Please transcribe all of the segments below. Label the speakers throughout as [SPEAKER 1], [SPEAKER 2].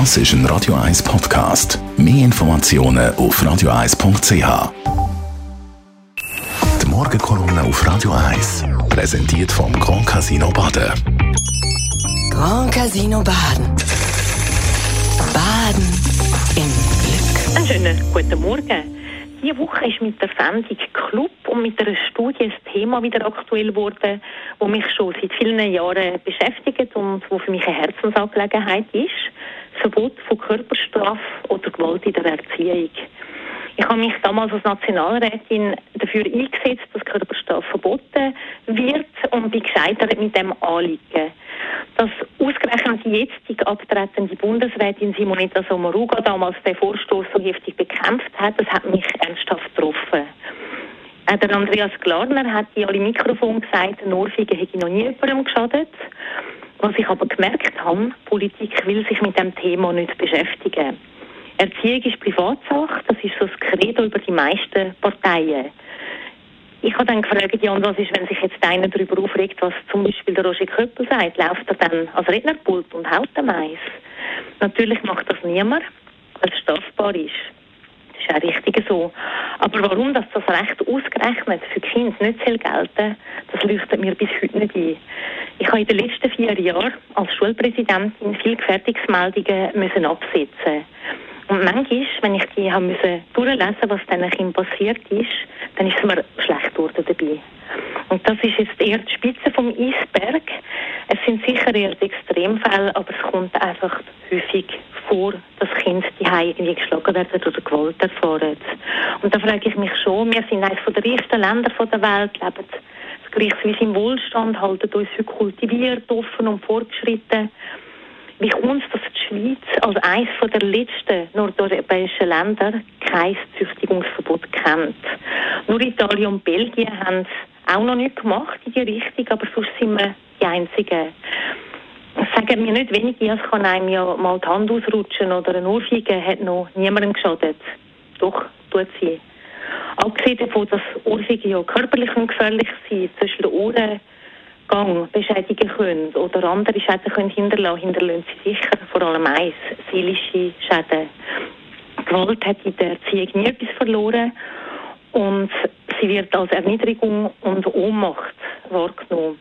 [SPEAKER 1] Das ist ein Radio 1 Podcast. Mehr Informationen auf radio1.ch. Die Morgenkolumne auf Radio 1 präsentiert vom Grand Casino Baden.
[SPEAKER 2] Grand Casino Baden. Baden im Glück.
[SPEAKER 3] Einen schönen guten Morgen. Diese Woche ist mit der Sendung Club und mit einer Studie ein Thema wieder aktuell geworden, das mich schon seit vielen Jahren beschäftigt und wo für mich eine Herzensangelegenheit ist. Verbot von Körperstrafe oder Gewalt in der Erziehung. Ich habe mich damals als Nationalrätin dafür eingesetzt, dass Körperstrafe verboten wird und bin gescheitert mit dem Anliegen. Dass ausgerechnet die jetzige abtretende Bundesrätin Simonetta Sommaruga damals den Vorstoß so heftig bekämpft hat, das hat mich ernsthaft getroffen. Der Andreas Glarner hat in alle Mikrofon gesagt, Ohrfeige hätte noch nie jemandem geschadet. Was ich aber gemerkt habe, Politik will sich mit dem Thema nicht beschäftigen. Erziehung ist Privatsache, das ist so das Credo über die meisten Parteien. Ich habe dann gefragt, ja, und was ist, wenn sich jetzt einer darüber aufregt, was zum Beispiel der Roger Köppel sagt? Läuft er dann als Rednerpult und haut am Eis? Natürlich macht das niemand, weil es strafbar ist. Das ist auch richtig so. Aber warum dass das Recht ausgerechnet für Kinder nicht soll gelten das leuchtet mir bis heute nicht ein. Habe in den letzten vier Jahren als Schulpräsidentin viele Gefährdungsmeldungen müssen absetzen und manchmal, wenn ich die haben müssen durchlesen, was diesen Kindern passiert ist, dann ist es mir schlecht geworden dabei. Und das ist jetzt eher die Spitze vom Eisberg. Es sind sicher eher die Extremfälle, aber es kommt einfach häufig vor, dass Kinder die irgendwie geschlagen werden oder Gewalt erfahren. Und da frage ich mich schon, wir sind eines der reichsten Länder der Welt, leben gleichsweise im Wohlstand, halten uns heute kultiviert, offen und fortgeschritten. Wie kommt es, dass die Schweiz als eines der letzten nordeuropäischen Länder kein Züchtigungsverbot kennt? Nur Italien und Belgien haben es auch noch nicht gemacht in die Richtung, aber sonst sind wir die Einzigen. Sagen mir nicht wenige, es kann einem ja mal die Hand ausrutschen oder eine Ohrfeige hat noch niemandem geschadet. Doch, tut sie. Abgesehen davon, dass Ohrfeige ja körperlich gefährlich sind, zwischen den Ohren Gang beschädigen können oder andere Schäden können hinterlassen, hinterlassen sie sicher vor allem eins, seelische Schäden. Gewalt hat in der Erziehung nie etwas verloren und sie wird als Erniedrigung und Ohnmacht wahrgenommen.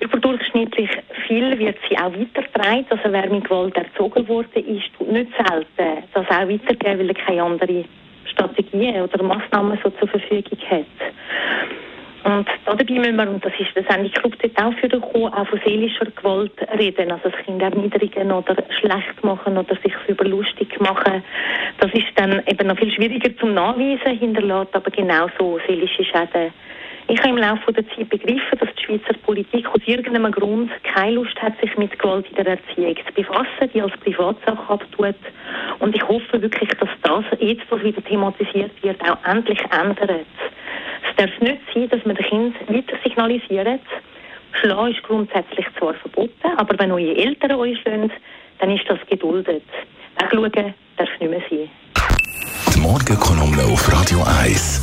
[SPEAKER 3] Überdurchschnittlich viel wird sie auch weitergetragen. Also wer mit Gewalt erzogen worden ist, tut nicht selten das auch weitergeben, weil keine andere Strategien oder Massnahmen so zur Verfügung hat. Und dabei müssen wir, und das ist das eigentlich Club dort auch für gekommen, auch von seelischer Gewalt reden. Also das Kind erniedrigen oder schlecht machen oder sich über lustig machen. Das ist dann eben noch viel schwieriger zum Nachweisen, hinterlässt aber genauso seelische Schäden. Ich habe im Laufe der Zeit begriffen, dass die Schweizer Politik aus irgendeinem Grund keine Lust hat, sich mit Gewalt in der Erziehung zu befassen, die als Privatsache abtut. Und ich hoffe wirklich, dass jetzt, was wieder thematisiert wird, auch endlich ändert. Es darf nicht sein, dass man den Kindern weiter signalisiert, Schlagen ist grundsätzlich zwar verboten, aber wenn eure Eltern euch schlagen, dann ist das geduldet. Wegschauen darf nicht mehr sein.
[SPEAKER 1] Die Morgenkolumne auf Radio 1.